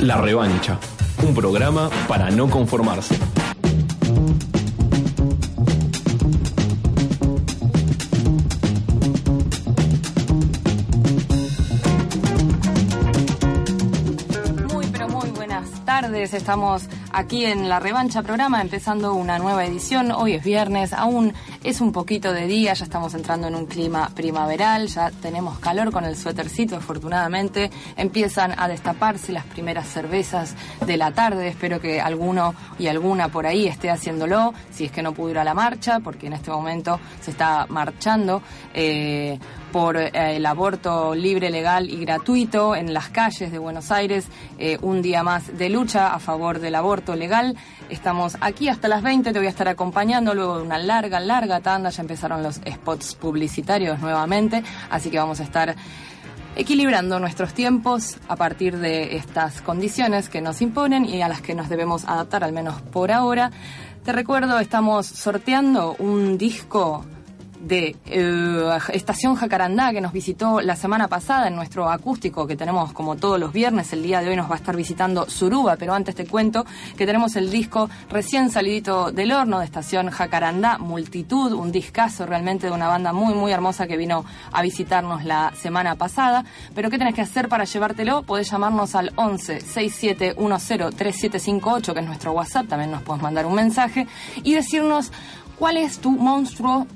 La revancha, un programa para no conformarse. Muy, pero muy buenas tardes. Estamos aquí en la revancha programa empezando una nueva edición. Hoy es viernes, aún es un poquito de día, ya estamos entrando en un clima primaveral, ya tenemos calor con el suétercito, afortunadamente. Empiezan a destaparse las primeras cervezas de la tarde. Espero que alguno y alguna por ahí esté haciéndolo, si es que no pudo ir a la marcha, porque en este momento se está marchando. eh, por eh, el aborto libre, legal y gratuito en las calles de Buenos Aires. Eh, un día más de lucha a favor del aborto legal. Estamos aquí hasta las 20, te voy a estar acompañando luego de una larga, larga tanda. Ya empezaron los spots publicitarios nuevamente, así que vamos a estar equilibrando nuestros tiempos a partir de estas condiciones que nos imponen y a las que nos debemos adaptar, al menos por ahora. Te recuerdo, estamos sorteando un disco de eh, Estación Jacarandá que nos visitó la semana pasada en nuestro acústico que tenemos como todos los viernes. El día de hoy nos va a estar visitando Suruba, pero antes te cuento que tenemos el disco recién salidito del horno de Estación Jacarandá, Multitud, un discazo realmente de una banda muy muy hermosa que vino a visitarnos la semana pasada. Pero ¿qué tenés que hacer para llevártelo? Podés llamarnos al 11 6710 3758 que es nuestro WhatsApp, también nos podés mandar un mensaje y decirnos cuál es tu monstruo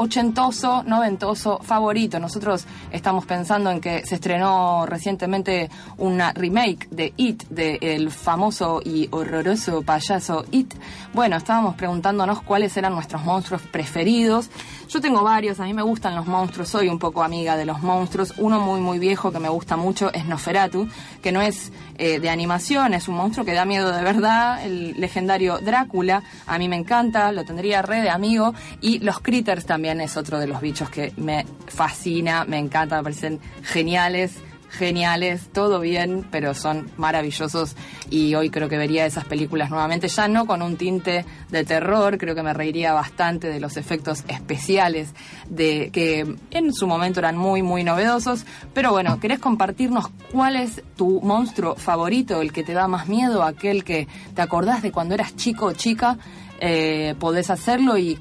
ochentoso, noventoso favorito. Nosotros estamos pensando en que se estrenó recientemente una remake de It, del famoso y horroroso payaso It. Bueno, estábamos preguntándonos cuáles eran nuestros monstruos preferidos. Yo tengo varios, a mí me gustan los monstruos, soy un poco amiga de los monstruos. Uno muy muy viejo que me gusta mucho es Noferatu, que no es eh, de animación, es un monstruo que da miedo de verdad, el legendario Drácula, a mí me encanta, lo tendría re de amigo, y los Critters también es otro de los bichos que me fascina, me encanta, me parecen geniales geniales, todo bien, pero son maravillosos y hoy creo que vería esas películas nuevamente, ya no con un tinte de terror, creo que me reiría bastante de los efectos especiales de que en su momento eran muy muy novedosos, pero bueno, ¿querés compartirnos cuál es tu monstruo favorito, el que te da más miedo, aquel que te acordás de cuando eras chico o chica? Eh, podés hacerlo y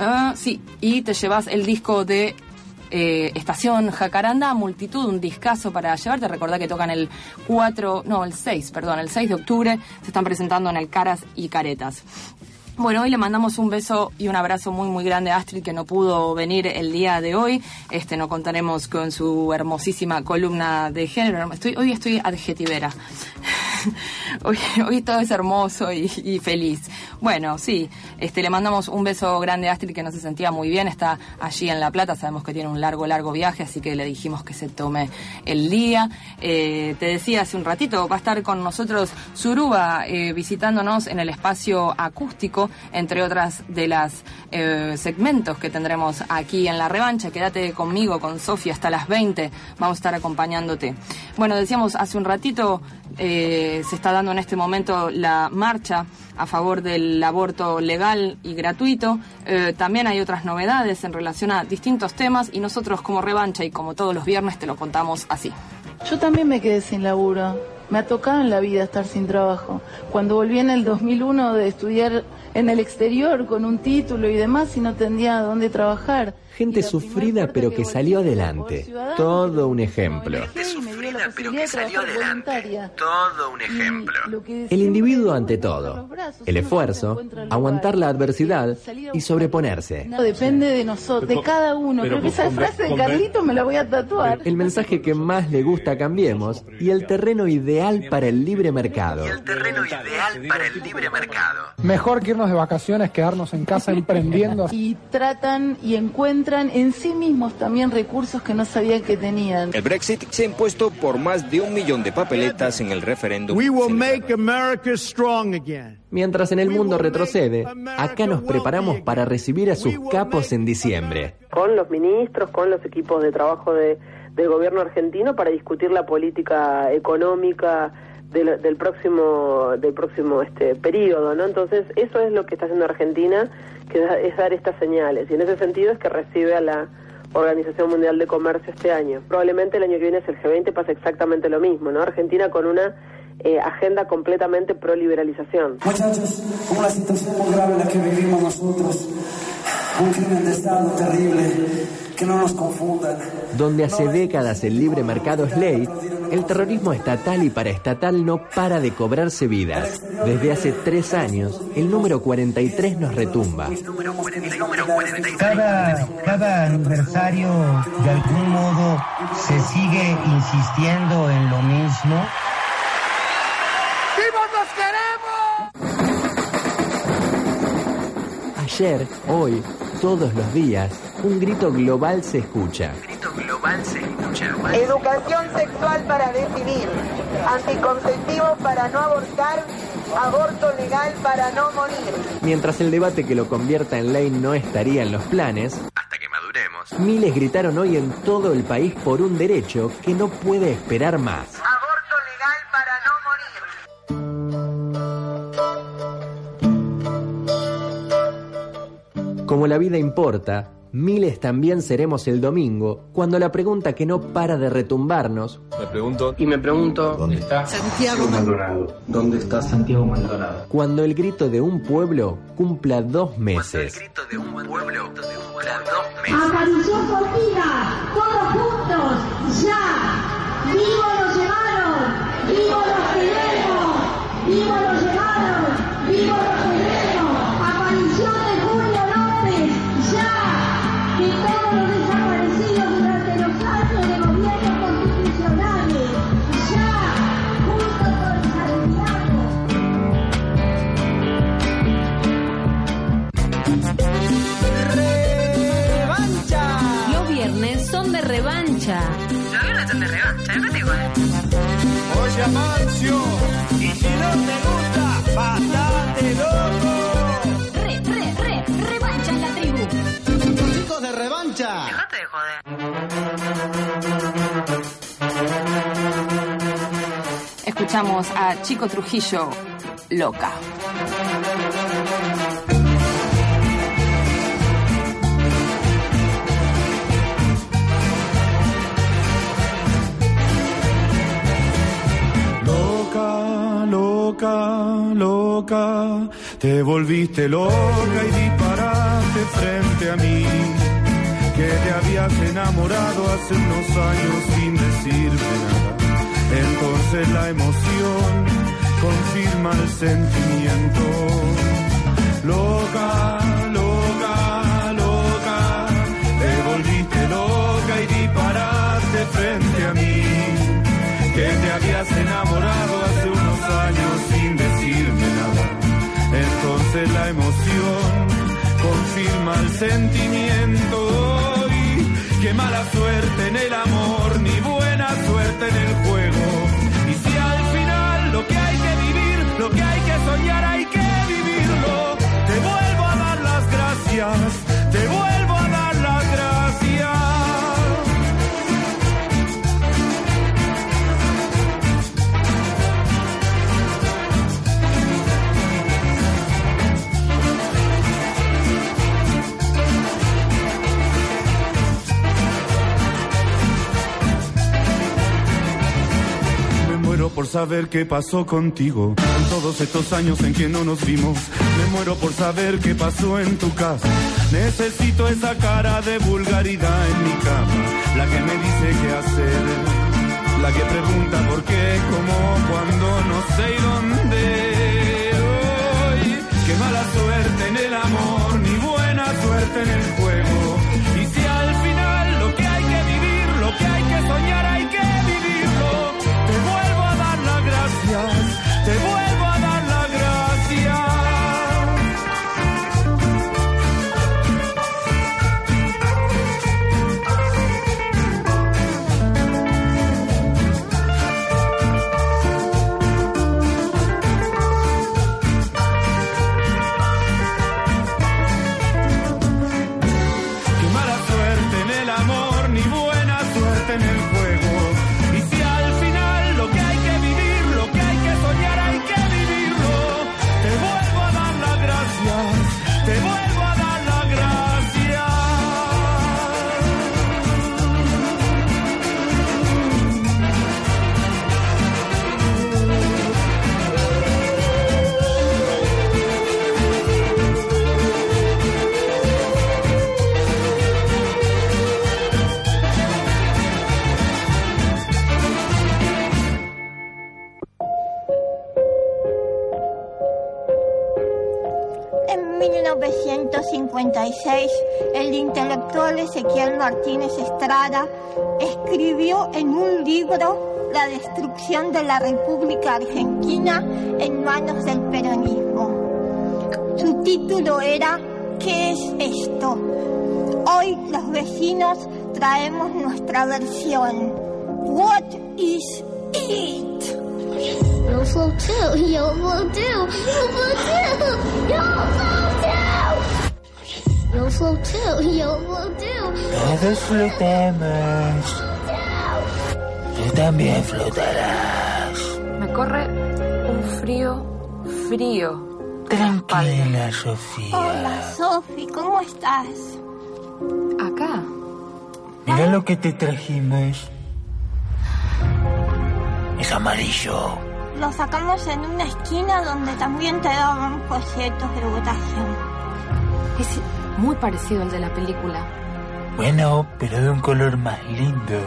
Ah, sí, y te llevas el disco de eh, Estación Jacaranda, multitud, un discazo para llevarte. Recordá que tocan el 4, no, el 6, perdón, el 6 de octubre. Se están presentando en el Caras y Caretas. Bueno, hoy le mandamos un beso y un abrazo muy muy grande a Astrid que no pudo venir el día de hoy. Este no contaremos con su hermosísima columna de género. Hoy estoy adjetivera. hoy, todo es hermoso y, feliz. Bueno, sí, este le mandamos un beso grande a Astrid que no se sentía muy bien, está allí en La Plata, sabemos que tiene un largo, largo viaje, así que le dijimos que se tome el día. Eh, te decía hace un ratito, va a estar con nosotros Suruba eh, visitándonos en el espacio acústico, entre otras de las eh, segmentos que tendremos aquí en la revancha. Quédate conmigo, con Sofía, hasta las 20, vamos a estar acompañándote. Bueno, decíamos hace un ratito, se está dando en este momento la marcha a favor del aborto legal y gratuito. Eh, también hay otras novedades en relación a distintos temas y nosotros como revancha y como todos los viernes te lo contamos así. Yo también me quedé sin laburo. Me ha tocado en la vida estar sin trabajo. Cuando volví en el 2001 de estudiar en el exterior con un título y demás y no tendría dónde trabajar. Gente sufrida pero que salió adelante. Todo un ejemplo. Gente pero que salió adelante. Todo un ejemplo. El individuo ante todo. El esfuerzo, aguantar la adversidad y sobreponerse. No, depende de nosotros, de cada uno. Creo que esa frase de Carlito me la voy a tatuar. El mensaje que más le gusta a Cambiemos y el terreno ideal para el libre mercado. Y el terreno ideal para el libre mercado. Mejor que irnos de vacaciones, quedarnos en casa emprendiendo. Y tratan y encuentran en sí mismos también recursos que no sabían que tenían. El Brexit se ha impuesto por por más de un millón de papeletas en el referéndum. Mientras en el mundo retrocede, acá nos preparamos para recibir a sus capos en diciembre. Con los ministros, con los equipos de trabajo de, del gobierno argentino para discutir la política económica del, del próximo del próximo este periodo, ¿no? Entonces eso es lo que está haciendo Argentina, que es dar estas señales y en ese sentido es que recibe a la Organización Mundial de Comercio este año. Probablemente el año que viene es el G20 pasa exactamente lo mismo, ¿no? Argentina con una eh, agenda completamente pro liberalización. Muchachos, una situación muy grave en la que vivimos nosotros, un crimen de Estado terrible, que no nos confundan. Donde hace décadas el libre mercado es ley, el terrorismo estatal y paraestatal no para de cobrarse vidas. Desde hace tres años, el número 43 nos retumba. Cada, cada aniversario, de algún modo, se sigue insistiendo en lo mismo. ¡Vivos nos queremos! Ayer, hoy, todos los días, un grito global se escucha. Grito global se escucha. Educación sexual para decidir, anticonceptivo para no abortar, aborto legal para no morir. Mientras el debate que lo convierta en ley no estaría en los planes, hasta que maduremos, miles gritaron hoy en todo el país por un derecho que no puede esperar más. Como la vida importa, Miles también seremos el domingo, cuando la pregunta que no para de retumbarnos. Me pregunto. Y me pregunto. ¿Dónde está Santiago Maldonado? ¿Dónde está Santiago Maldonado? Cuando el grito de un pueblo cumpla dos meses. Cuando el grito de un pueblo cumpla dos meses. Aparición por vida, todos juntos, ya. ¡Vivo los llevaron! ¡Vivo los queremos! ¡Vivo los llevaron! ¡Vivo los Escuchamos a Chico Trujillo, loca. Loca, loca, loca, te volviste loca y disparaste frente a mí. Que te habías enamorado hace unos años sin decirme nada. Entonces la emoción confirma el sentimiento. Loca, loca, loca, te volviste loca y disparaste frente a mí que te habías enamorado hace unos años sin decirme nada. Entonces la emoción confirma el sentimiento. Y qué mala suerte en el amor, ni buena suerte en el juego. Lo que hay que vivir, lo que hay que soñar, hay que vivirlo. Te vuelvo a dar las gracias, te por saber qué pasó contigo en todos estos años en que no nos vimos. Me muero por saber qué pasó en tu casa. Necesito esa cara de vulgaridad en mi cama, la que me dice qué hacer, la que pregunta por qué, cómo, cuándo, no sé y dónde. Hoy, qué mala suerte en el amor, ni buena suerte en el 1956, el intelectual Ezequiel Martínez Estrada escribió en un libro La destrucción de la República Argentina en manos del peronismo. Su título era ¿Qué es esto? Hoy los vecinos traemos nuestra versión. What is it? Yo flow too, yo flow too, yo flow too, yo flow too. Yo flow too, yo flow too. Todos flotamos. Tú también flotarás. Me corre un frío, frío. Tranquila, Sofía. Hola, Sofi, ¿cómo estás? Acá. Mira lo que te trajimos. Es amarillo. Lo sacamos en una esquina donde también te daban folletos de votación. Es muy parecido al de la película. Bueno, pero de un color más lindo.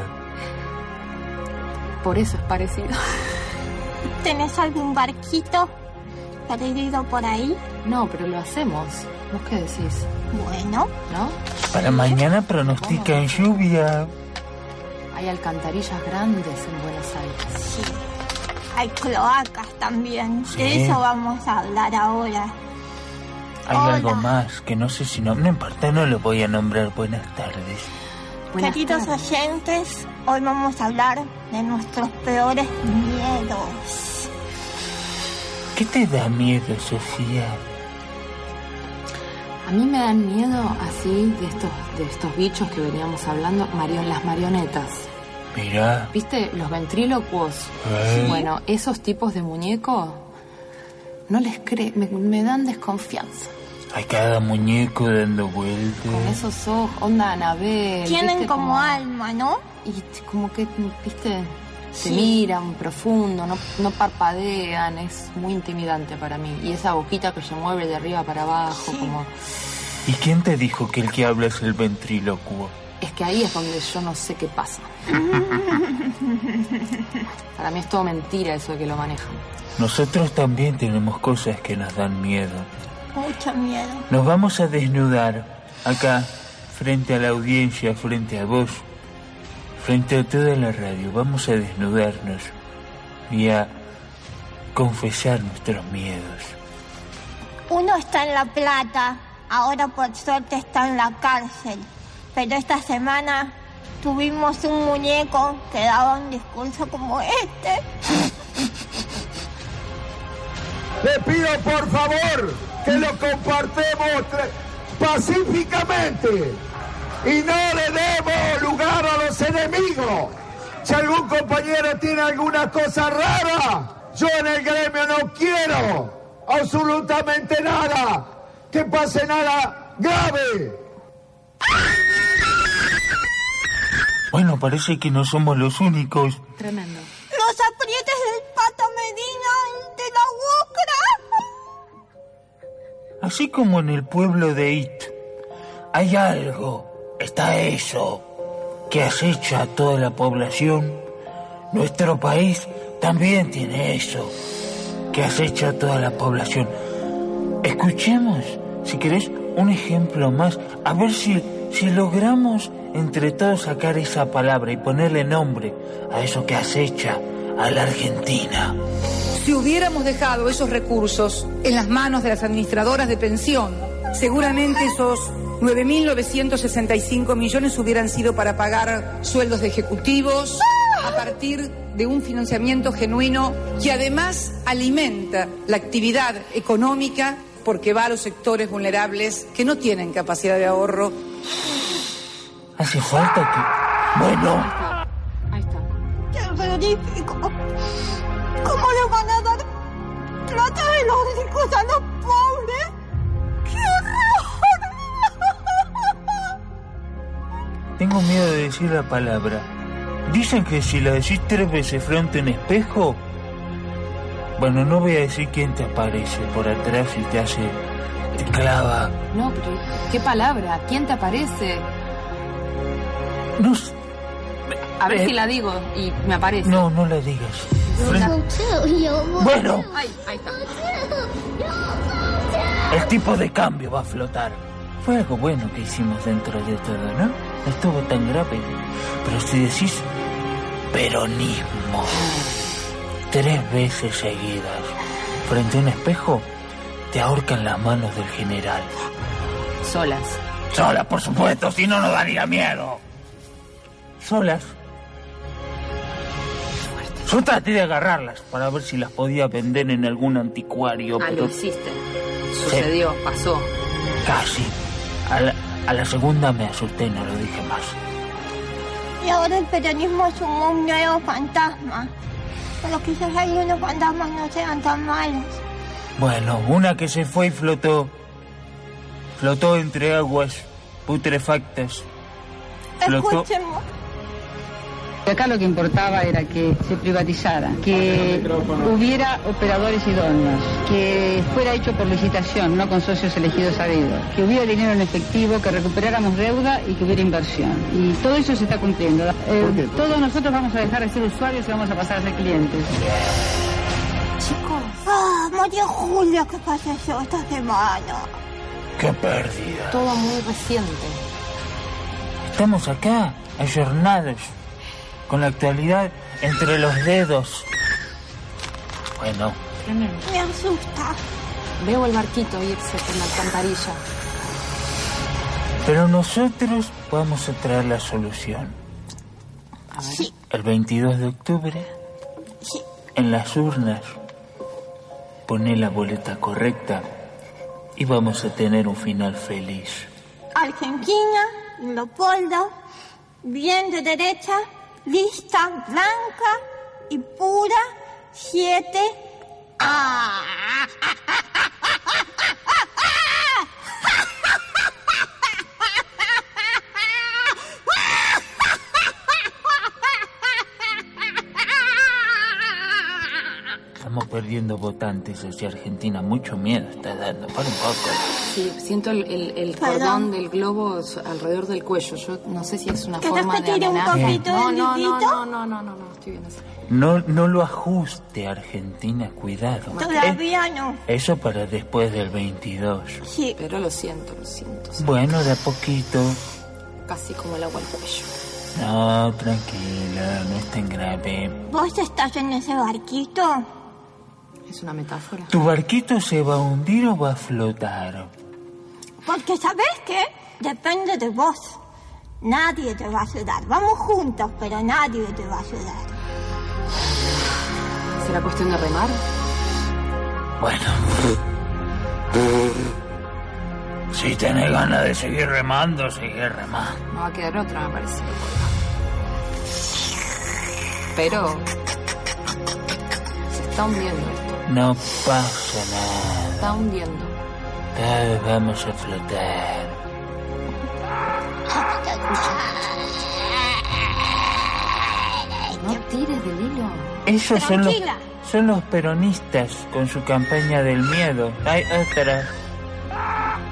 Por eso es parecido. ¿Tenés algún barquito perdido por ahí? No, pero lo hacemos. ¿Vos qué decís? Bueno. ¿No? Para mañana pronostican lluvia. Hay alcantarillas grandes en Buenos Aires. Sí. Hay cloacas también. Sí. De eso vamos a hablar ahora. Hay Hola. algo más que no sé si no... No importa, no lo voy a nombrar. Buenas tardes. Buenas Queridos tardes. oyentes, hoy vamos a hablar de nuestros peores miedos. ¿Qué te da miedo, Sofía? A mí me dan miedo así de estos, de estos bichos que veníamos hablando, marion, las marionetas. Mira. ¿Viste? Los ventrílocuos. Bueno, esos tipos de muñecos no les creo, me, me dan desconfianza. Hay cada muñeco dando vueltas. Con esos ojos, onda Anabel. Tienen ¿viste? como alma, ¿no? Y como que, viste, se Sí. miran profundo, no, no parpadean, es muy intimidante para mí. Y esa boquita que se mueve de arriba para abajo, como... ¿Y quién te dijo que el que habla es el ventrílocuo? Es que ahí es donde yo no sé qué pasa. Para mí es todo mentira eso de que lo manejan. Nosotros también tenemos cosas que nos dan miedo. Mucho miedo. Nos vamos a desnudar acá, frente a la audiencia, frente a vos, frente a toda la radio. Vamos a desnudarnos y a confesar nuestros miedos. Uno está en La Plata, ahora por suerte está en la cárcel. Pero esta semana tuvimos un muñeco que daba un discurso como este. Le pido por favor que lo compartemos pacíficamente y no le demos lugar a los enemigos. Si algún compañero tiene alguna cosa rara, yo en el gremio no quiero absolutamente nada, que pase nada grave. Bueno, parece que no somos los únicos. Tremendo. Los aprietes del Pato Medina de la UCRA. Así como en el pueblo de It, hay algo, está eso, que acecha a toda la población. Nuestro país también tiene eso, que acecha a toda la población. Escuchemos, si querés, un ejemplo más, a ver si, si logramos entre todos sacar esa palabra y ponerle nombre a eso que acecha a la Argentina. Si hubiéramos dejado esos recursos en las manos de las administradoras de pensión, seguramente esos 9.965 millones hubieran sido para pagar sueldos de ejecutivos a partir de un financiamiento genuino que además alimenta la actividad económica porque va a los sectores vulnerables que no tienen capacidad de ahorro. Hace falta que... Bueno, Terrorífico. ¿Cómo le van a dar plata de los ricos a los pobres? ¡Qué horror! tengo miedo de decir la palabra. Dicen que si la decís tres veces frente a un espejo... Bueno, no voy a decir quién te aparece por atrás y te hace... te clava. No, pero ¿qué palabra? ¿Quién te aparece? No s- A ver Eh, si la digo y me aparece. No, no la digas. Bueno. Ay, ahí está. El tipo de cambio va a flotar. Fue algo bueno que hicimos dentro de todo, ¿no? No estuvo tan grave. Pero si decís peronismo tres veces seguidas frente a un espejo, te ahorcan las manos del general. Solas. Solas, por supuesto, si no nos daría miedo. Solas. Yo traté de agarrarlas para ver si las podía vender en algún anticuario, Ah, pero lo hiciste. Sucedió, pasó. casi. A la, a la segunda me asusté y no lo dije más. Y ahora el peronismo es un nuevo fantasma. Pero quizás algunos fantasmas no sean tan malos. Bueno, una que se fue y flotó. Flotó entre aguas putrefactas. Flotó. Escuchemos. Acá lo que importaba era que se privatizara, que hubiera operadores idóneos, que fuera hecho por licitación, no con socios elegidos a dedo, que hubiera dinero en efectivo, que recuperáramos deuda y que hubiera inversión. Y todo eso se está cumpliendo. Eh, todos nosotros vamos a dejar de ser usuarios y vamos a pasar a ser clientes. Chicos. Ah, María Julia, ¿qué pasó esta semana? ¡Qué pérdida! Todo muy reciente. Estamos acá, ayornados, con la actualidad entre los dedos. Bueno, Me asusta. Veo el barquito irse por la alcantarilla. pero nosotros vamos a traer la solución. Sí. El 22 de octubre, en las urnas, poné la boleta correcta y vamos a tener un final feliz. Argentina, Leopoldo, bien de derecha, lista, blanca y pura, siete. Estamos perdiendo votantes hacia Argentina. Mucho miedo está dando. Para un poco. Sí, siento el, el- el cordón del globo alrededor del cuello. Yo no sé si es una ¿Querés forma que de tire un poquito no, no, no, no, no, no, no, no, estoy bien así. No, no lo ajuste, Argentina. Cuidado. Todavía no. Eso para después del 22. Sí. Pero lo siento, lo siento. sí. Bueno, de a poquito. Casi como el agua al cuello. No, tranquila, no es tan grave. ¿Vos estás en ese barquito? Es una metáfora. ¿Tu barquito se va a hundir o va a flotar? Porque ¿sabés qué? Depende de vos. Nadie te va a ayudar. Vamos juntos, pero nadie te va a ayudar. ¿Será cuestión de remar? Bueno. Si tenés ganas de seguir remando, sigue remando. No va a quedar otra, me parece. Pero se está hundiendo esto. No pasa nada. Está hundiendo. Todos vamos a flotar. No tires del hilo. Esos son los, son los peronistas con su campaña del miedo. Hay otra.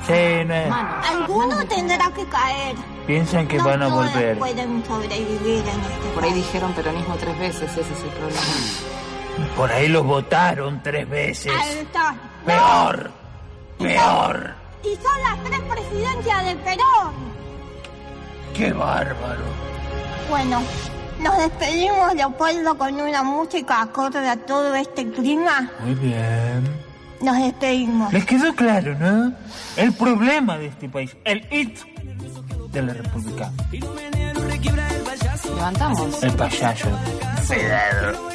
Sí, no es- Alguno tendrá que caer. Piensan que no van a volver. pueden sobrevivir en este Por ahí dijeron peronismo tres veces, ese es el problema. Por ahí los votaron tres veces. Ahí está. Peor. Peor. Y son las tres presidencias del Perón. Qué bárbaro. Bueno, nos despedimos, Leopoldo, con una música acorde a todo este clima. Muy bien. Nos despedimos. Les quedó claro, ¿no? El problema de este país, el IT de la República. Levantamos. El payaso. Muy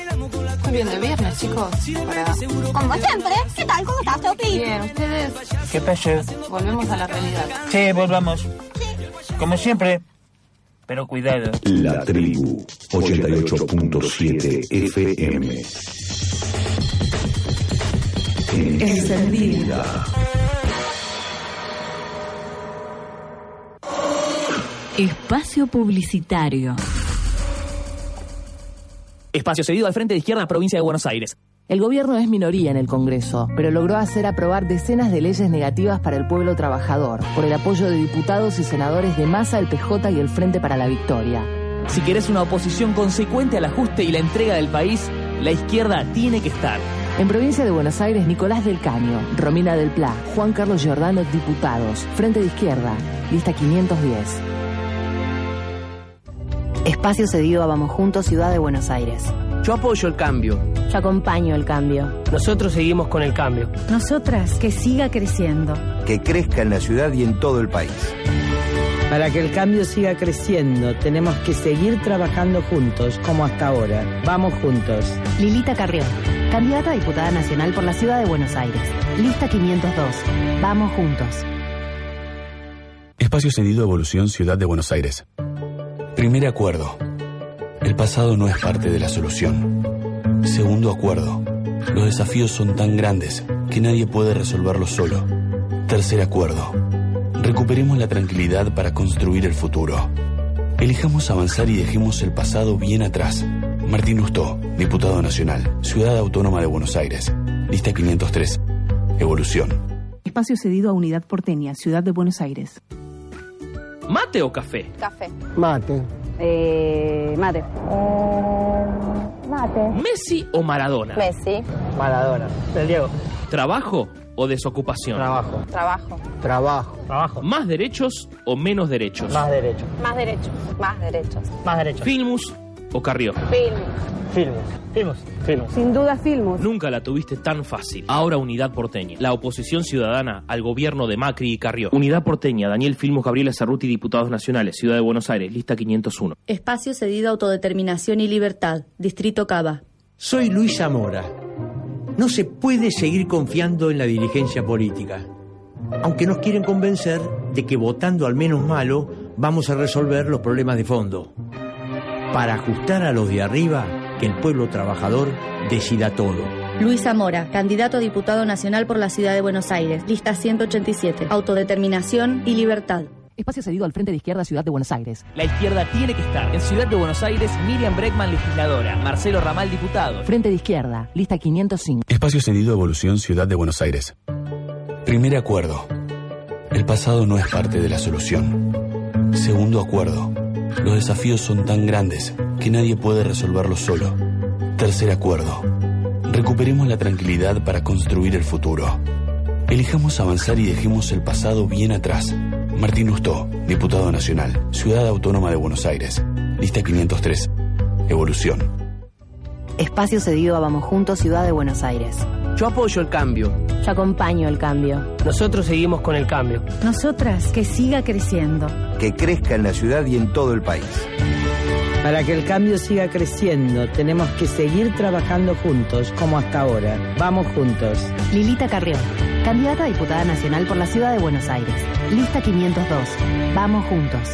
bien, de viernes, chicos. Para... Como siempre, ¿qué tal? ¿Cómo estás, Sopi? Bien, ustedes ¿Qué pasó? volvemos a la realidad. Sí, volvamos. Como siempre. Pero cuidado. La tribu 88.7 FM. Encendida. Espacio publicitario. Espacio cedido al Frente de Izquierda, provincia de Buenos Aires. El gobierno es minoría en el Congreso, pero logró hacer aprobar decenas de leyes negativas para el pueblo trabajador, por el apoyo de diputados y senadores de Masa, el PJ y el Frente para la Victoria. Si querés una oposición consecuente al ajuste y la entrega del país, la izquierda tiene que estar. En provincia de Buenos Aires, Nicolás del Caño, Romina del Pla, Juan Carlos Giordano, diputados. Frente de Izquierda, lista 510. Espacio cedido a Vamos Juntos, Ciudad de Buenos Aires. Yo apoyo el cambio. Yo acompaño el cambio. Nosotros seguimos con el cambio. Nosotras, que siga creciendo. Que crezca en la ciudad y en todo el país. Para que el cambio siga creciendo, tenemos que seguir trabajando juntos, como hasta ahora. Vamos juntos. Lilita Carrión, candidata a diputada nacional por la Ciudad de Buenos Aires. Lista 502. Vamos juntos. Espacio cedido Evolución Ciudad de Buenos Aires. Primer acuerdo. El pasado no es parte de la solución. Segundo acuerdo. Los desafíos son tan grandes que nadie puede resolverlos solo. Tercer acuerdo. Recuperemos la tranquilidad para construir el futuro. Elijamos avanzar y dejemos el pasado bien atrás. Martín Lustó, diputado nacional, Ciudad Autónoma de Buenos Aires. Lista 503. Evolución. Espacio cedido a Unidad Porteña, Ciudad de Buenos Aires. ¿Mate o café? Café. Mate. Eh, mate. mate. ¿Messi o Maradona? Messi. Maradona. El Diego. ¿Trabajo o desocupación? Trabajo. Trabajo. Trabajo. Trabajo. ¿Más derechos o menos derechos? Más derechos. Más derechos. Más derechos. Más derechos. ¿Filmus o Carrió? Filmus. Filmus. Filmus. Filmus. Sin duda Filmus. Nunca la tuviste tan fácil. Ahora Unidad Porteña. La oposición ciudadana al gobierno de Macri y Carrió. Unidad Porteña. Daniel Filmus, Gabriela Cerruti, diputados nacionales. Ciudad de Buenos Aires. Lista 501. Espacio cedido a Autodeterminación y Libertad. Distrito Cava. Soy Luis Zamora. No se puede seguir confiando en la dirigencia política. Aunque nos quieren convencer de que votando al menos malo vamos a resolver los problemas de fondo. Para ajustar a los de arriba, que el pueblo trabajador decida todo. Luis Zamora, candidato a diputado nacional por la Ciudad de Buenos Aires. Lista 187. Autodeterminación y Libertad. Espacio cedido al Frente de Izquierda, Ciudad de Buenos Aires. La izquierda tiene que estar. En Ciudad de Buenos Aires, Miriam Breckman, legisladora. Marcelo Ramal, diputado. Frente de Izquierda, lista 505. Espacio cedido Evolución Ciudad de Buenos Aires. Primer acuerdo. El pasado no es parte de la solución. Segundo acuerdo. Los desafíos son tan grandes que nadie puede resolverlos solo. Tercer acuerdo. Recuperemos la tranquilidad para construir el futuro. Elijamos avanzar y dejemos el pasado bien atrás. Martín Lustó, diputado nacional, Ciudad Autónoma de Buenos Aires. Lista 503. Evolución. Espacio cedido a Vamos Juntos, Ciudad de Buenos Aires. Yo apoyo el cambio. Yo acompaño el cambio. Nosotros seguimos con el cambio. Nosotras, que siga creciendo. Que crezca en la ciudad y en todo el país. Para que el cambio siga creciendo, tenemos que seguir trabajando juntos, como hasta ahora. Vamos juntos. Lilita Carrión, candidata a diputada nacional por la Ciudad de Buenos Aires. Lista 502. Vamos juntos.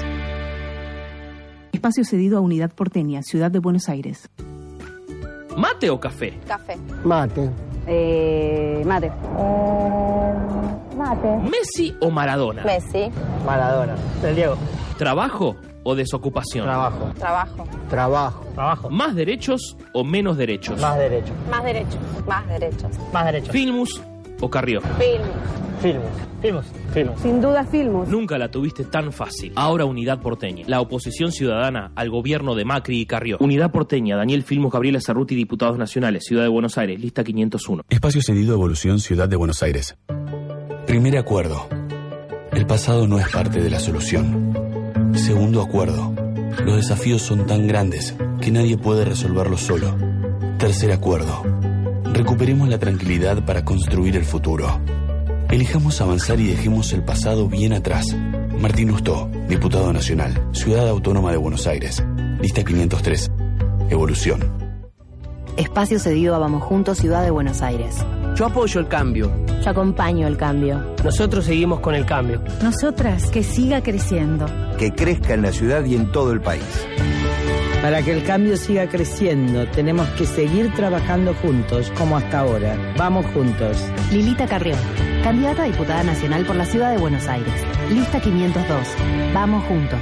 Espacio cedido a Unidad Porteña, Ciudad de Buenos Aires. ¿Mate o café? Café. Mate. Eh, mate. mate. ¿Messi o Maradona? Messi. Maradona. El Diego. ¿Trabajo o desocupación? Trabajo. Trabajo. Trabajo. Trabajo. ¿Más derechos o menos derechos? Más derechos. Más derechos. Más derechos. Más derechos. ¿Filmus o Carrió? Filmus. Filmus. Filmus. Filmus. Sin duda Filmus. Nunca la tuviste tan fácil. Ahora Unidad Porteña. La oposición ciudadana al gobierno de Macri y Carrió. Unidad Porteña. Daniel Filmus, Gabriela Cerruti, diputados nacionales. Ciudad de Buenos Aires. Lista 501. Espacio cedido Evolución Ciudad de Buenos Aires. Primer acuerdo. El pasado no es parte de la solución. Segundo acuerdo. Los desafíos son tan grandes que nadie puede resolverlos solo. Tercer acuerdo. Recuperemos la tranquilidad para construir el futuro. Elijamos avanzar y dejemos el pasado bien atrás. Martín Lustó, diputado nacional, Ciudad Autónoma de Buenos Aires. Lista 503. Evolución. Espacio cedido a Vamos Juntos, Ciudad de Buenos Aires. Yo apoyo el cambio. Yo acompaño el cambio. Nosotros seguimos con el cambio. Nosotras, que siga creciendo. Que crezca en la ciudad y en todo el país. Para que el cambio siga creciendo, tenemos que seguir trabajando juntos, como hasta ahora. Vamos juntos. Lilita Carrión, candidata a diputada nacional por la Ciudad de Buenos Aires. Lista 502. Vamos juntos.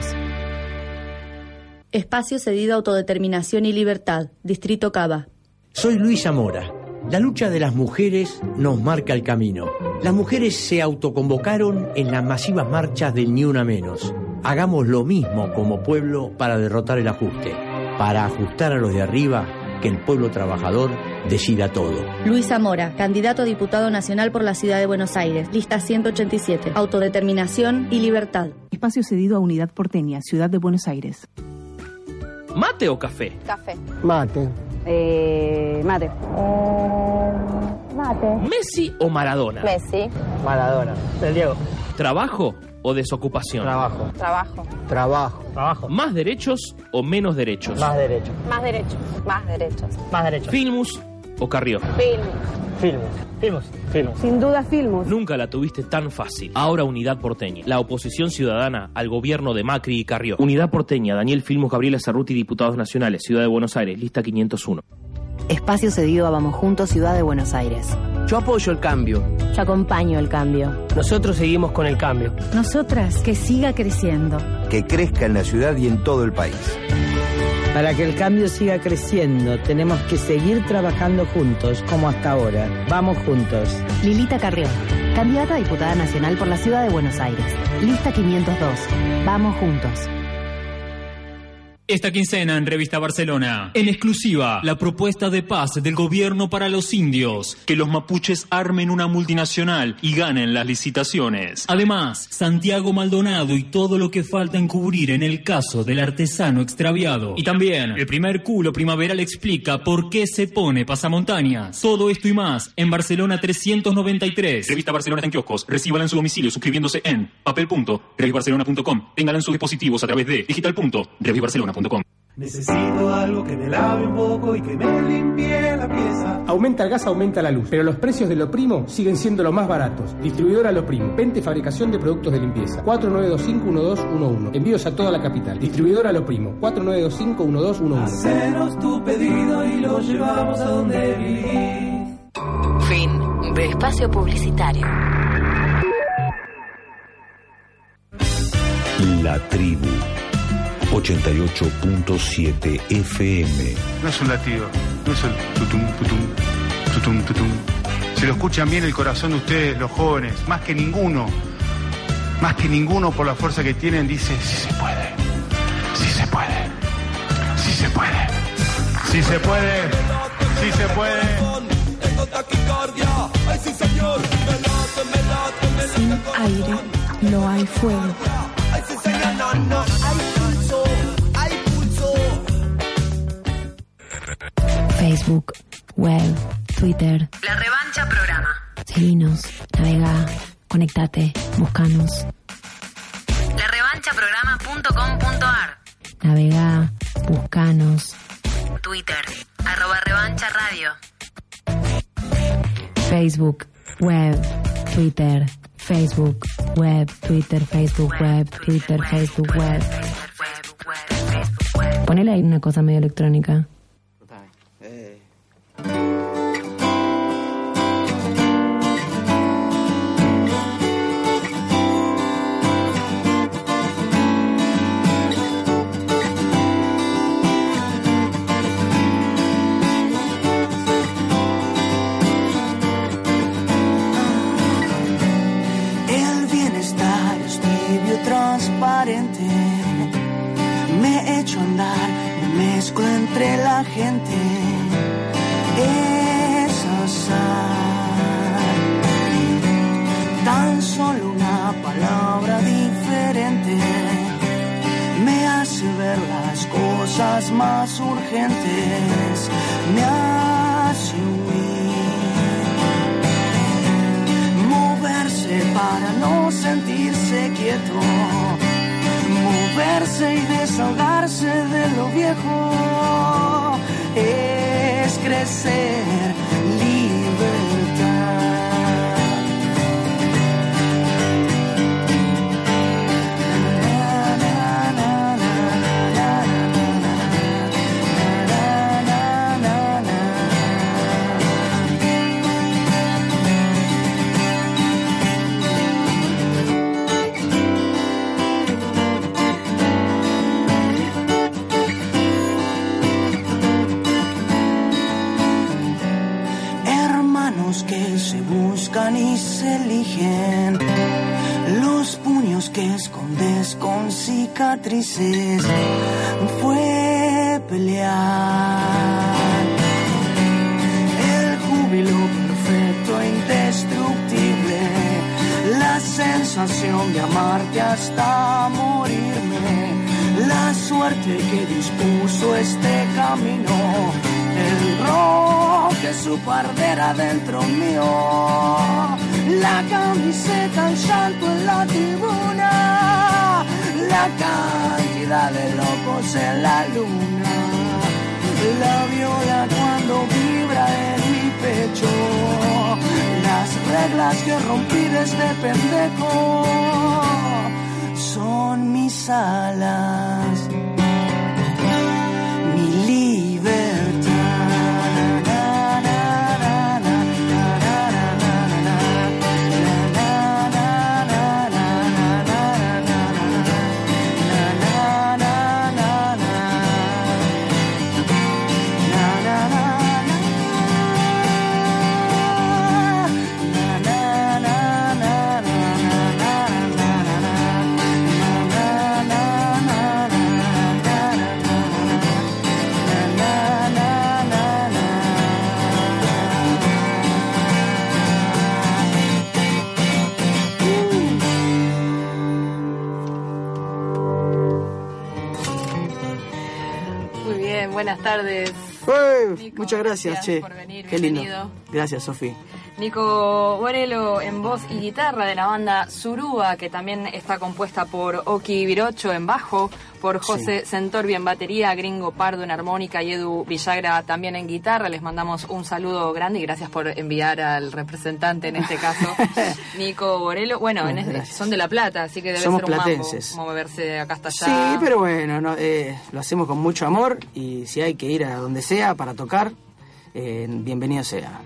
Espacio cedido a Autodeterminación y Libertad. Distrito Cava. Soy Luis Zamora. La lucha de las mujeres nos marca el camino. Las mujeres se autoconvocaron en las masivas marchas del Ni Una Menos. Hagamos lo mismo como pueblo para derrotar el ajuste. Para ajustar a los de arriba, que el pueblo trabajador decida todo. Luis Zamora, candidato a diputado nacional por la ciudad de Buenos Aires, lista 187, autodeterminación y libertad. Espacio cedido a Unidad Porteña, Ciudad de Buenos Aires. ¿Mate o café? Café. Mate. Eh, mate. mate. ¿Messi o Maradona? Messi. Maradona. Del Diego. ¿Trabajo o desocupación? Trabajo. Trabajo. Trabajo. Trabajo. ¿Más derechos o menos derechos? Más derechos. Más derechos. Más derechos. Más derechos. ¿Filmus o Carrió? Filmus. Filmus. Filmus. Filmus. Sin duda Filmus. Nunca la tuviste tan fácil. Ahora Unidad Porteña. La oposición ciudadana al gobierno de Macri y Carrió. Unidad Porteña. Daniel Filmus, Gabriela Cerruti, Diputados Nacionales. Ciudad de Buenos Aires. Lista 501. Espacio cedido a Vamos Juntos, Ciudad de Buenos Aires. Yo apoyo el cambio. Yo acompaño el cambio. Nosotros seguimos con el cambio. Nosotras, que siga creciendo. Que crezca en la ciudad y en todo el país. Para que el cambio siga creciendo, tenemos que seguir trabajando juntos, como hasta ahora. Vamos juntos. Lilita Carrión, candidata a diputada nacional por la Ciudad de Buenos Aires. Lista 502. Vamos juntos. Esta quincena en Revista Barcelona, en exclusiva, la propuesta de paz del gobierno para los indios, que los mapuches armen una multinacional y ganen las licitaciones. Además, Santiago Maldonado y todo lo que falta encubrir en el caso del artesano extraviado. Y también, el primer culo primaveral explica por qué se pone pasamontañas. Todo esto y más en Barcelona 393. Revista Barcelona en kioscos. Recíbala en su domicilio suscribiéndose en papel.revibarcelona.com. Téngala en sus dispositivos a través de digital.revibarcelona.com. Necesito algo que me lave un poco y que me limpie la pieza. Aumenta el gas, aumenta la luz, pero los precios de lo primo siguen siendo los más baratos. Distribuidora Lo Primo, venta y fabricación de productos de limpieza. 4925-1211. Envíos a toda la capital. Distribuidora Lo Primo, 4925-1211. Hacenos tu pedido y lo llevamos a donde vivís. Fin de espacio publicitario. La tribu 88.7 FM. No es un latido, no es el tutum, tutum, tutum, tutum. Si lo escuchan bien el corazón de ustedes, los jóvenes, más que ninguno, más que ninguno por la fuerza que tienen, dice, sí se puede, sí se puede, sí se puede, sí se puede, sí se puede. Sin aire no hay fuego. Facebook, web, Twitter. La revancha programa. Seguinos, navega, conectate, buscanos. Larevanchaprograma.com.ar Navega, buscanos. Twitter. Arroba revancha radio. Facebook, web, Twitter, Facebook, web, Twitter, Facebook, web, Twitter, Facebook, web. Ponele ahí una cosa medio electrónica. Entre la gente. Es azar. Tan solo una palabra diferente me hace ver las cosas más urgentes. Me hace huir moverse para no sentirse quieto, moverse y desahogarse de lo viejo, es crecer cicatrices fue pelear. El júbilo perfecto e indestructible, la sensación de amarte hasta morirme, la suerte que dispuso este camino, el rock que su pardera dentro mío. La camiseta en salto en la tribuna la cantidad de locos en la luna. La viola cuando vibra en mi pecho. Las reglas que rompí desde pendejo son mis alas. Buenas tardes. Muchas gracias, gracias che. por venir, Qué lindo. Gracias, Sofi. Nico Borelo en voz y guitarra de la banda Surúa, que también está compuesta por Oki Virocho en bajo, por José Centorbi en batería, Gringo Pardo en armónica y Edu Villagra también en guitarra. Les mandamos un saludo grande y gracias por enviar al representante, en este caso, Nico Borelo. Bueno, en Bueno, este- son de La Plata, así que debe Somos ser un platenses. mambo moverse de acá hasta allá. Sí, pero bueno, no, eh, lo hacemos con mucho amor y si hay que ir a donde sea para tocar, eh, bienvenido sea.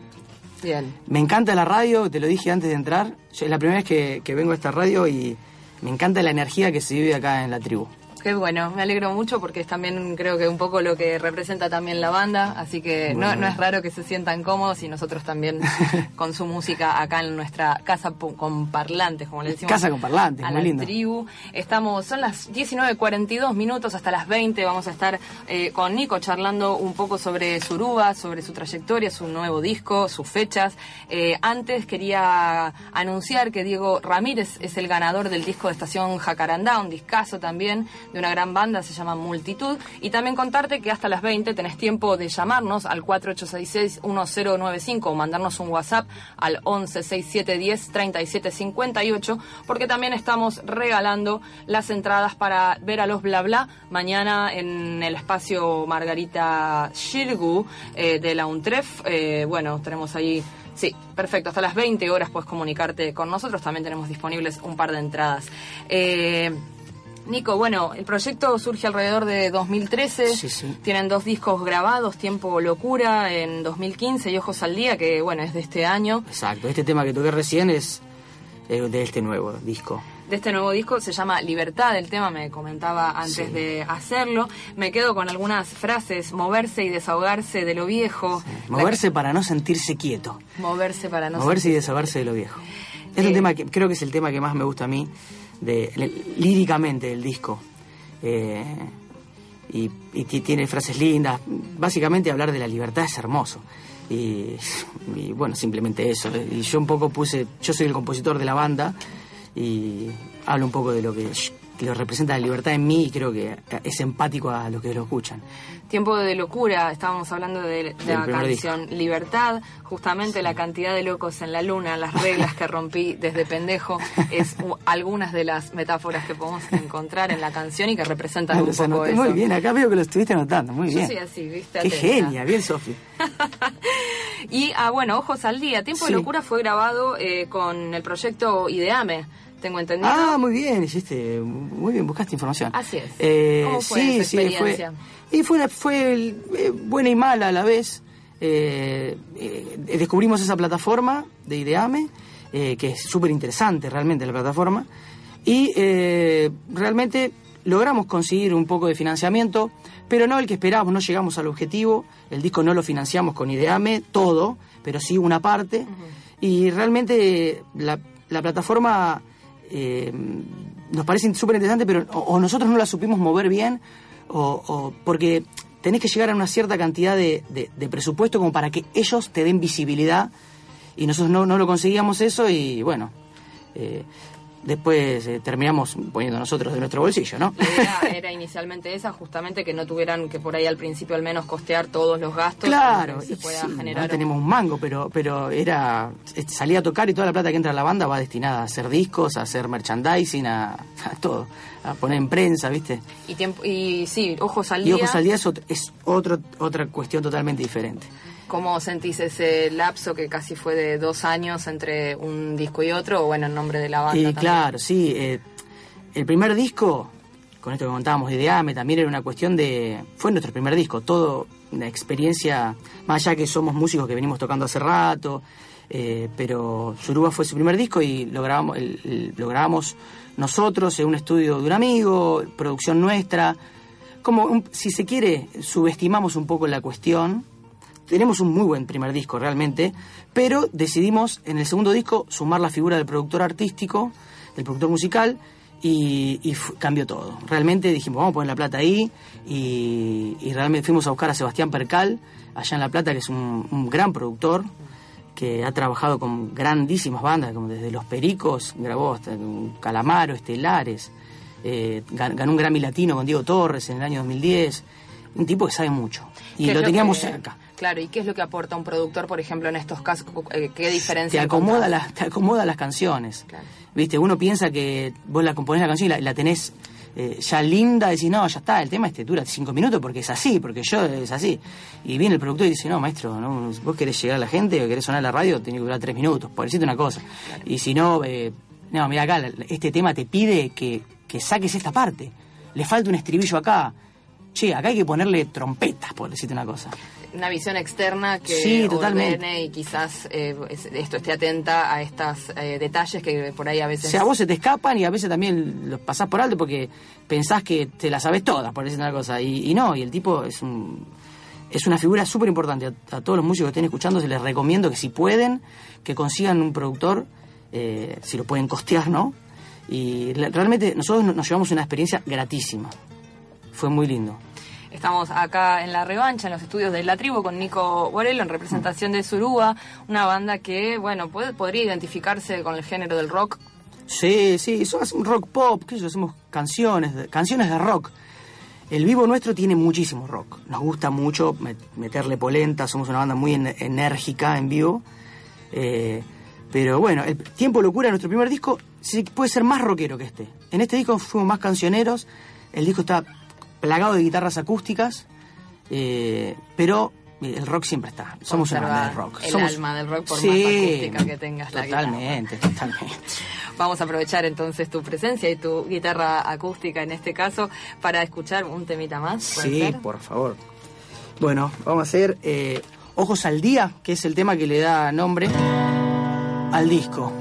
Bien. Me encanta la radio, te lo dije antes de entrar. Es la primera vez que, que vengo a esta radio y me encanta la energía que se vive acá en la tribu. Qué bueno, me alegro mucho porque es también creo que un poco lo que representa también la banda, así que no, Bueno. no es raro que se sientan cómodos y nosotros también con su música acá en nuestra casa con parlantes, como le decimos. Casa con parlantes, a muy la lindo. tribu. Estamos, son las 19.42 minutos hasta las 20, vamos a estar eh, con Nico charlando un poco sobre Suruba, sobre su trayectoria, su nuevo disco, sus fechas. Eh, antes quería anunciar que Diego Ramírez es el ganador del disco de Estación Jacarandá, un discazo también de una gran banda, se llama Multitud. Y también contarte que hasta las 20 tenés tiempo de llamarnos al 4866-1095 o mandarnos un WhatsApp al 1167103758 porque también estamos regalando las entradas para ver a los bla bla mañana en el espacio Margarita Shirgu eh, de la UNTREF. Eh, bueno, tenemos ahí Sí, perfecto. Hasta las 20 horas puedes comunicarte con nosotros. También tenemos disponibles un par de entradas. Eh, Nico, bueno, el proyecto surge alrededor de 2013. Tienen dos discos grabados, Tiempo Locura en 2015 y Ojos al Día, que bueno, es de este año. Exacto, este tema que toqué recién es eh, de este nuevo disco. De este nuevo disco se llama Libertad, el tema me comentaba antes Sí. de hacerlo. Me quedo con algunas frases, moverse y desahogarse de lo viejo. Moverse para no sentirse quieto. Moverse para no Moverse y desahogarse de lo viejo. Es un tema que creo que es el tema que más me gusta a mí, de, líricamente del disco. Eh, y, y ti- tiene frases lindas. Básicamente hablar de la libertad es hermoso. Y, y, bueno, simplemente eso. Y yo un poco puse, yo soy el compositor de la banda y hablo un poco de lo que, que lo representa la libertad en mí y creo que es empático a los que lo escuchan. Tiempo de locura, estábamos hablando de, la canción Libertad, justamente la cantidad de locos en la luna, las reglas que rompí desde pendejo, es u- algunas de las metáforas que podemos encontrar en la canción y que representan un Los poco anoté eso. muy bien, acá veo que lo estuviste anotando, muy Yo bien. soy así, ¿viste? Qué Atenta. genia, bien Sofi. Y, ah, bueno, Ojos al Día, Tiempo Sí. de Locura fue grabado eh, con el proyecto Ideame, tengo entendido. Ah, muy bien, hiciste, muy bien, buscaste información. Así es. Eh, ¿Cómo fue sí, esa sí, fue. experiencia? Y fue, una- fue eh, buena y mala a la vez. Eh, eh, descubrimos esa plataforma de Ideame, que es súper interesante realmente la plataforma. Y realmente logramos conseguir un poco de financiamiento, pero no el que esperábamos, no llegamos al objetivo. El disco no lo financiamos con Ideame, todo, pero sí una parte. Y realmente la, la plataforma eh, nos parece súper interesante, pero o, nosotros no la supimos mover bien, o, porque tenés que llegar a una cierta cantidad de, de- de presupuesto como para que ellos te den visibilidad, y nosotros no, no lo conseguíamos eso, y bueno, eh, después eh, terminamos poniendo nosotros de nuestro bolsillo, ¿no? La idea era inicialmente esa, justamente que no tuvieran que por ahí al principio al menos costear todos los gastos. Claro, que se y pueda sí, generar no tenemos un mango, pero pero era este, salía a tocar y toda la plata que entra a la banda va destinada a hacer discos, a hacer merchandising, a, a todo, a poner en prensa, ¿viste? Y, tiempo, y sí, ojos al Y día. Ojos al Día es, ot- es otro, otra cuestión totalmente diferente. ¿Cómo sentís ese lapso que casi fue de dos años entre un disco y otro? O bueno, en nombre de la banda Y también. claro, sí. eh, el primer disco, con esto que contábamos de Ideame, también era una cuestión de... Fue nuestro primer disco, todo una experiencia, más allá que somos músicos que venimos tocando hace rato, eh, pero Suruba fue su primer disco y lo grabamos, el- el- lo grabamos nosotros en un estudio de un amigo, producción nuestra. Como, un- si se quiere, subestimamos un poco la cuestión, tenemos un muy buen primer disco realmente, pero decidimos en el segundo disco sumar la figura del productor artístico, del productor musical, y, y cambió todo. Realmente dijimos, vamos a poner la plata ahí, y, y realmente fuimos a buscar a Sebastián Percal, allá en La Plata, que es un, un gran productor, que ha trabajado con grandísimas bandas, como desde Los Pericos, grabó hasta Calamaro, Estelares, eh, gan- ganó un Grammy Latino con Diego Torres en el año 2010, un tipo que sabe mucho. Y ¿Qué es lo teníamos que- cerca. Claro, ¿y qué es lo que aporta un productor, por ejemplo, en estos casos? Eh, ¿Qué te diferencia? acomoda, encontrás? las, te acomoda las canciones. Viste, uno piensa que vos la componés la canción y la, la tenés eh, ya linda, decís, no, ya está, el tema este dura cinco minutos porque es así, porque yo es así. Y viene el productor y dice, no, maestro, no, vos querés llegar a la gente o querés sonar la radio, tiene que durar tres minutos, por decirte una cosa. Y si no, eh, no, mira acá, este tema te pide que, que saques esta parte. Le falta un estribillo acá. Che, acá hay que ponerle trompetas, por decirte una cosa. Una visión externa que Sí, ordene y quizás eh, es- esto esté atenta a estos detalles que por ahí a O veces... sea, a vos se te escapan y a veces también los pasás por alto porque pensás que te las sabes todas, por decir una cosa. Y, y no, y el tipo es un es una figura súper importante. A, a todos los músicos que estén escuchando se les recomiendo que si pueden, que consigan un productor, eh, si lo pueden costear, ¿no? Y la- realmente nosotros nos llevamos una experiencia gratísima. Fue muy lindo. Estamos acá en la revancha, en los estudios de La Tribu, con Nico Borello, en representación de Suruba, una banda que, bueno, puede- podría identificarse con el género del rock. Sí, sí, eso hacemos rock pop, sé yo, hacemos canciones, canciones de rock. El vivo nuestro tiene muchísimo rock. Nos gusta mucho met- meterle polenta, somos una banda muy en- enérgica en vivo. Eh, pero bueno, el Tiempo Locura, nuestro primer disco, sí puede ser más rockero que este. En este disco fuimos más cancioneros, el disco está plagado de guitarras acústicas, eh, pero el rock siempre está. Somos una Conserva banda de rock. el Somos- alma del rock por Sí, más acústica que tengas la guitarra. Totalmente, totalmente. Vamos a aprovechar entonces tu presencia y tu guitarra acústica en este caso para escuchar un temita más. ¿puede Sí, ser? por favor. Bueno, vamos a hacer eh, Ojos al Día, que es el tema que le da nombre al disco.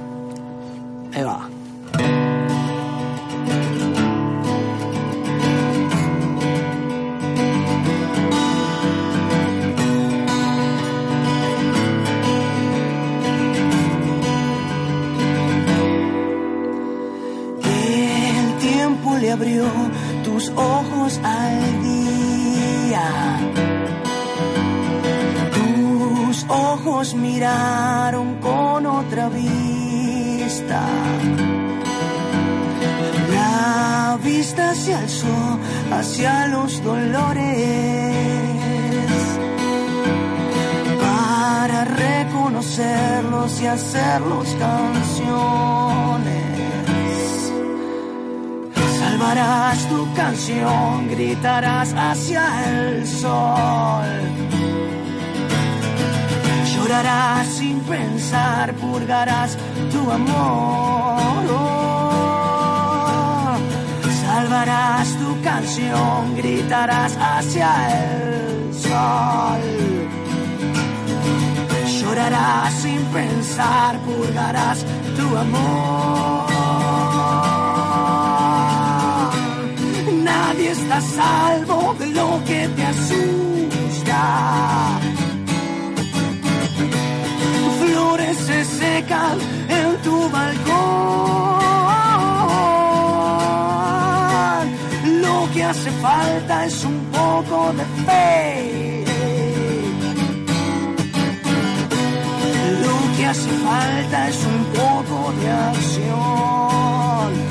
Ahí va. Abrió tus ojos al día. Tus ojos miraron con otra vista. La vista se alzó hacia los dolores para reconocerlos y hacerlos canciones. Salvarás tu canción, gritarás hacia el sol. Llorarás sin pensar, purgarás tu amor. Oh, Salvarás tu canción, gritarás hacia el sol. Llorarás sin pensar, purgarás tu amor. Nadie está a salvo de lo que te asusta. Flores se secan en tu balcón. Lo que hace falta es un poco de fe. Lo que hace falta es un poco de acción.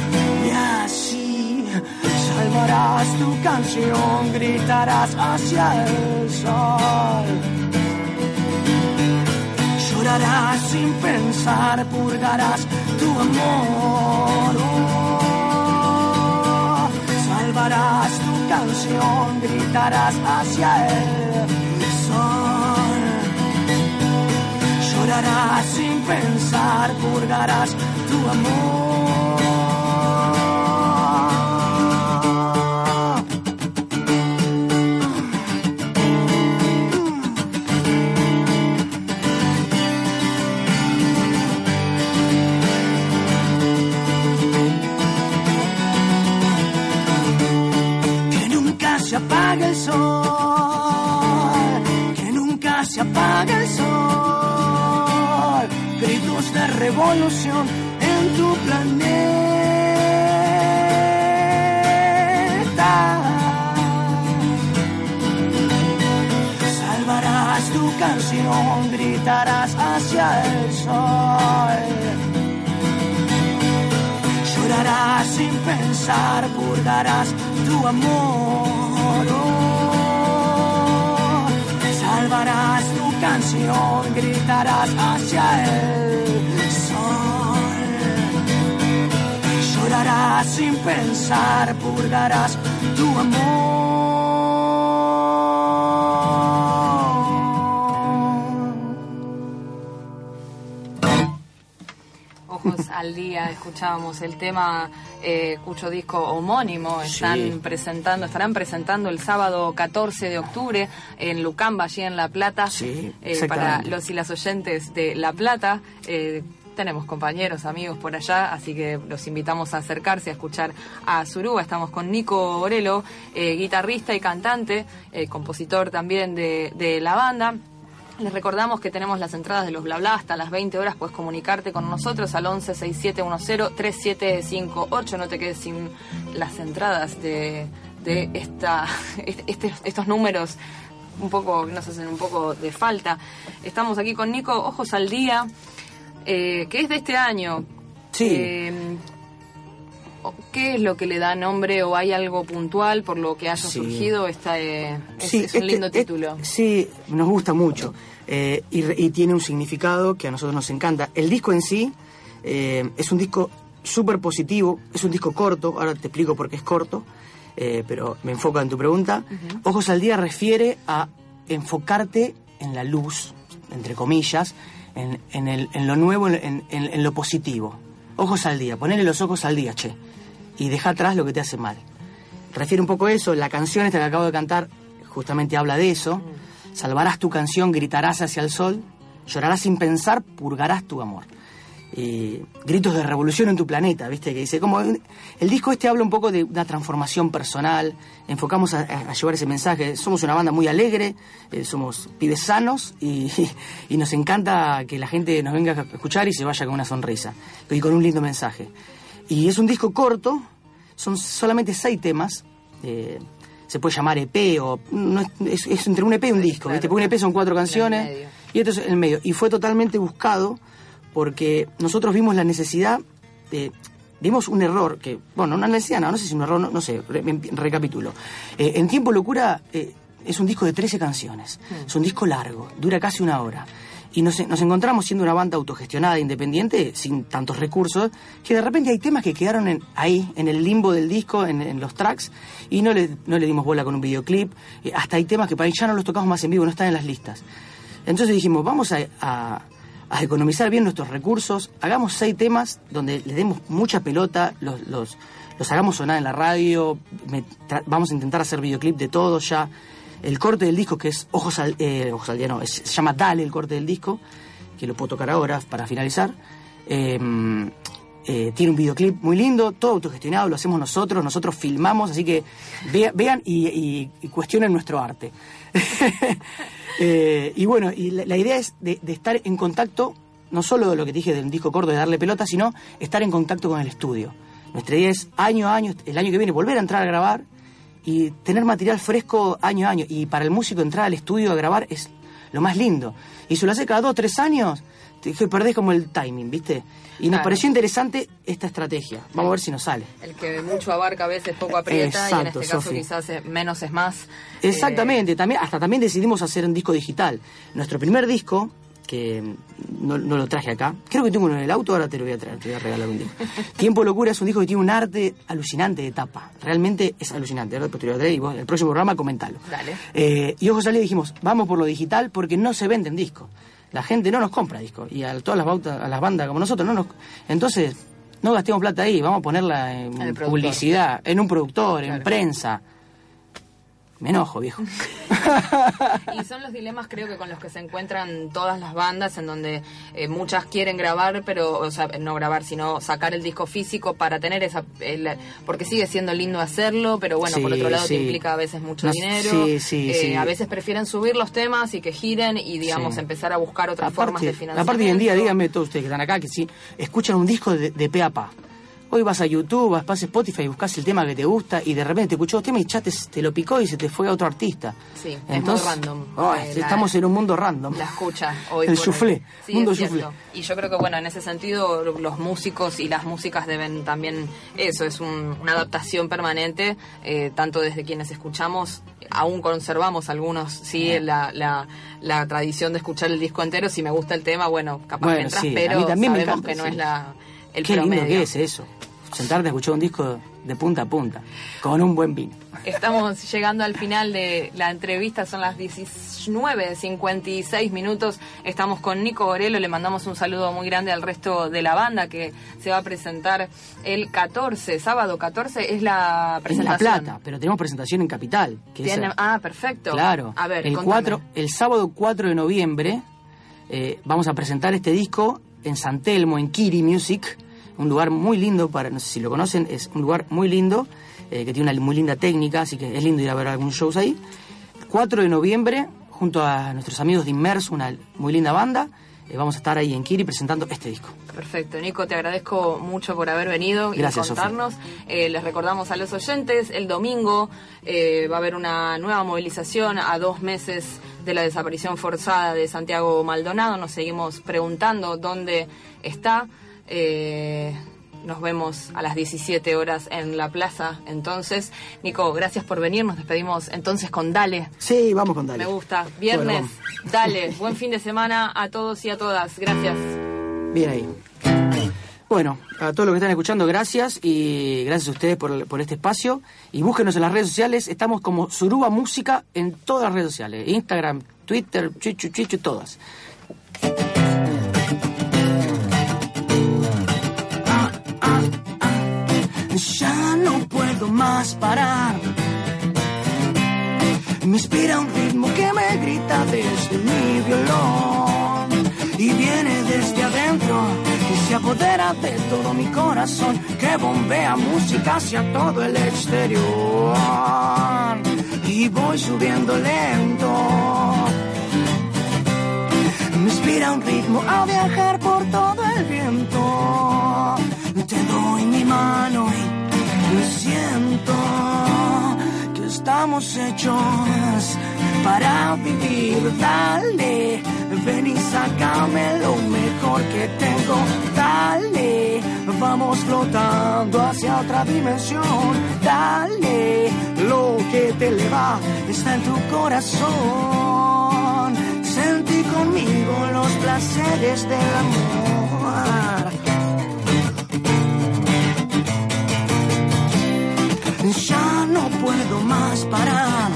Salvarás tu canción, gritarás hacia el sol. Llorarás sin pensar, purgarás tu amor. Oh, salvarás tu canción, gritarás hacia el sol. Llorarás sin pensar, purgarás tu amor. Se apague el sol, que nunca se apague el sol. Gritos de revolución en tu planeta. Salvarás tu canción, gritarás hacia el sol. Llorarás sin pensar, purgarás tu amor. Oh. Salvarás tu canción, gritarás hacia el sol. Llorarás sin pensar, purgarás tu amor. Al día, escuchábamos el tema eh, cuyo disco homónimo están Sí. presentando, estarán presentando el sábado 14 de octubre en Lucamba, allí en La Plata. Sí, Eh, para los y las oyentes de La Plata. eh, tenemos compañeros, amigos por allá, así que los invitamos a acercarse a escuchar a Suruba. Estamos con Nico Borelo, eh, guitarrista y cantante, eh, compositor también de, de la banda. Les recordamos que tenemos las entradas de los bla bla hasta las 20 horas. Puedes comunicarte con nosotros al 11 6710 3758. No te quedes sin las entradas de, de esta, este- estos números un poco que nos hacen un poco de falta. Estamos aquí con Nico, Ojos al Día, eh, que es de este año. Sí. Eh, ¿Qué es lo que le da nombre o hay algo puntual por lo que haya Sí. surgido? Esta, eh, es, Sí, es un este- lindo este- título. Sí, nos gusta mucho. eh, y, y tiene un significado que a nosotros nos encanta. El disco en sí eh, es un disco súper positivo, es un disco corto, ahora te explico por qué es corto, eh, pero me enfoca en tu pregunta. Ojos al día refiere a enfocarte en la luz, entre comillas, en, en el- en lo nuevo, en, en- en lo positivo. Ojos al día, ponele los ojos al día, che. Y deja atrás lo que te hace mal refiere un poco a eso. La canción esta que acabo de cantar justamente habla de eso. Salvarás tu canción, gritarás hacia el sol, llorarás sin pensar, purgarás tu amor. Y gritos de revolución en tu planeta, ¿viste? Que dice, como el disco este habla un poco de una transformación personal, enfocamos a, a llevar ese mensaje. Somos una banda muy alegre, eh, somos pibes sanos y, y nos encanta que la gente nos venga a escuchar y se vaya con una sonrisa y con un lindo mensaje. Y es un disco corto, son solamente seis temas. eh, se puede llamar EP o. no es, es- es entre un EP y un disco, ¿viste? Porque un EP son cuatro canciones y esto es el medio. Y fue totalmente buscado porque nosotros vimos la necesidad de. Vimos un error que, bueno, una necesidad, no, no sé si un error, no, no sé, re- recapitulo. Eh, en Tiempo Locura eh, es un disco de 13 canciones, es un disco largo, dura casi una hora. Y nos, nos encontramos siendo una banda autogestionada, independiente, sin tantos recursos, que de repente hay temas que quedaron en- ahí, en el limbo del disco, en, los tracks, y no le, dimos bola con un videoclip. Eh, hasta hay temas que para ahí ya no los tocamos más en vivo, no están en las listas. Entonces dijimos, vamos a, economizar bien nuestros recursos, hagamos seis temas donde le demos mucha pelota, los, los, los hagamos sonar en la radio, me vamos a intentar hacer videoclip de todo ya. El corte del disco, que es Ojos al, eh, Ojos al Día, no, se llama Dale el corte del disco, que lo puedo tocar ahora para finalizar. Eh, eh, tiene un videoclip muy lindo, todo autogestionado, lo hacemos nosotros, nosotros filmamos, así que vea- vean y, cuestionen nuestro arte. Eh, y bueno, y la, idea es de, estar en contacto, no solo de lo que dije del disco corto de darle pelota, sino estar en contacto con el estudio. Nuestra idea es año a año, el año que viene, volver a entrar a grabar y tener material fresco año a año. Y para el músico entrar al estudio a grabar es lo más lindo. Y si lo hace cada dos, tres años, te que perdés como el timing, ¿viste? Y nos Claro. pareció interesante esta estrategia. Vamos a ver si nos sale. El que mucho abarca a veces poco aprieta y en este caso quizás eh, menos es más. Exactamente, también, hasta también decidimos hacer un disco digital. Nuestro primer disco, que no, no lo traje acá, creo que tengo uno en el auto, ahora te lo voy a traer, te voy a regalar un disco. Tiempo Locura es un disco que tiene un arte alucinante de tapa. Realmente es alucinante. Ahora después te lo voy a traer y vos en el próximo programa comentalo. Dale. Eh, y Ojo Salí dijimos, vamos por lo digital porque no se venden discos. La gente no nos compra discos. Y a todas las, bautas- a las bandas como nosotros no nos... Entonces, no gastemos plata ahí, vamos a ponerla en publicidad, en un productor, en prensa. Me enojo, viejo. Y son los dilemas creo que con los que se encuentran todas las bandas en donde eh, muchas quieren grabar, pero, o sea, no grabar, sino sacar el disco físico para tener esa... el- porque sigue siendo lindo hacerlo, pero bueno, por otro lado te implica a veces mucho No, dinero. sí, sí, Eh, sí. A veces prefieren subir los temas y que giren y, digamos, empezar a buscar otras formas de financiamiento. aparte hoy en día, díganme todos ustedes que están acá, que si escuchan un disco de, de pe a pa. Hoy vas a YouTube, vas a Spotify y buscas el tema que te gusta y de repente te escuchó el tema y ya te, te lo picó y se te fue a otro artista. Sí, Entonces, es muy random. Eh, la- estamos en un mundo random. La escucha hoy. El soufflé, Sí, mundo soufflé. Y yo creo que, bueno, en ese sentido, los músicos y las músicas deben también. Eso es un- una adaptación permanente, eh, tanto desde quienes escuchamos, aún conservamos algunos, sí, la, la, la tradición de escuchar el disco entero. Si me gusta el tema, bueno, capaz Bueno, que entras, sí, a pero mí también me sabemos encanta, que no sí. es la, el Qué lindo promedio. que es eso. Sentarte a escuchar un disco de punta a punta, con un buen vino. Estamos llegando al final de la entrevista, son las 19.56 minutos. Estamos con Nico Gorelo, le mandamos un saludo muy grande al resto de la banda que se va a presentar el 14, sábado 14, es la En La presentación. Plata, pero tenemos presentación en Capital. Que es- Tiene- ah, perfecto. Claro. A ver, el, contame. 4, el sábado 4 de noviembre eh, vamos a presentar este disco en San Telmo, en Kiri Music, un lugar muy lindo, para no sé si lo conocen, es un lugar muy lindo, eh, que tiene una muy linda técnica, así que es lindo ir a ver algunos shows ahí. 4 de noviembre, junto a nuestros amigos de Inmerso, una muy linda banda, vamos a estar ahí en Kiri presentando este disco. Perfecto, Nico, te agradezco mucho por haber venido Gracias, y contarnos. Eh, les recordamos a los oyentes, el domingo eh, va a haber una nueva movilización a dos meses de la desaparición forzada de Santiago Maldonado. Nos seguimos preguntando dónde está. Eh, nos vemos a las 17 horas en la plaza. Entonces, Nico, gracias por venir. Nos despedimos entonces con Dale. Sí, vamos con Dale. Me gusta. Viernes, Bueno, Dale. Buen fin de semana a todos y a todas. Gracias. Bien ahí. Bueno, a todos los que están escuchando, gracias y gracias a ustedes por, por este espacio. Y búsquenos en las redes sociales, estamos como Suruba Música en todas las redes sociales: Instagram, Twitter, Chichu, Chichu, todas. Ya no puedo más parar. Me inspira un ritmo que me grita desde mi violón y viene desde adentro y se apodera de todo mi corazón que bombea música hacia todo el exterior y voy subiendo lento. Me inspira un ritmo a viajar por todo el viento. Te doy mi mano y siento que estamos hechos para vivir. Dale, ven y sácame lo mejor que tengo. Dale, vamos flotando hacia otra dimensión. Dale, lo que te eleva está en tu corazón. Sentí conmigo los placeres del amor. Puedo más parar.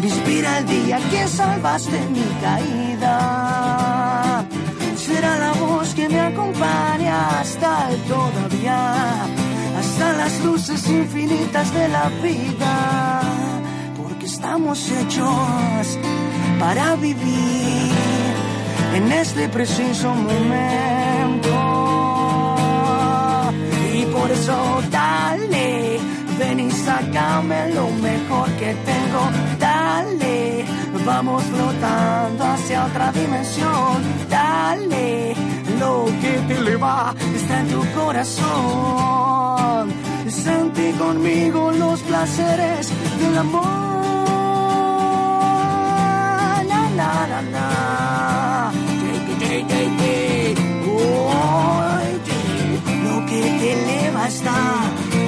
Me inspira el día que salvaste mi caída. Será la voz que me acompaña hasta el todavía, hasta las luces infinitas de la vida. Porque estamos hechos para vivir en este preciso momento. Y por eso dale, ven y sácame lo mejor que tengo. Dale, vamos flotando hacia otra dimensión. Dale, lo que te eleva está en tu corazón. Sentí conmigo los placeres del amor. na, na, na. Te. Lo que te eleva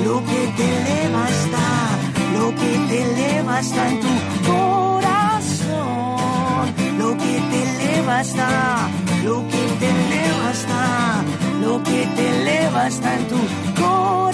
lo que te eleva está, lo que te eleva está en tu corazón, lo que te eleva está, lo que te eleva está, lo que te eleva está en tu corazón.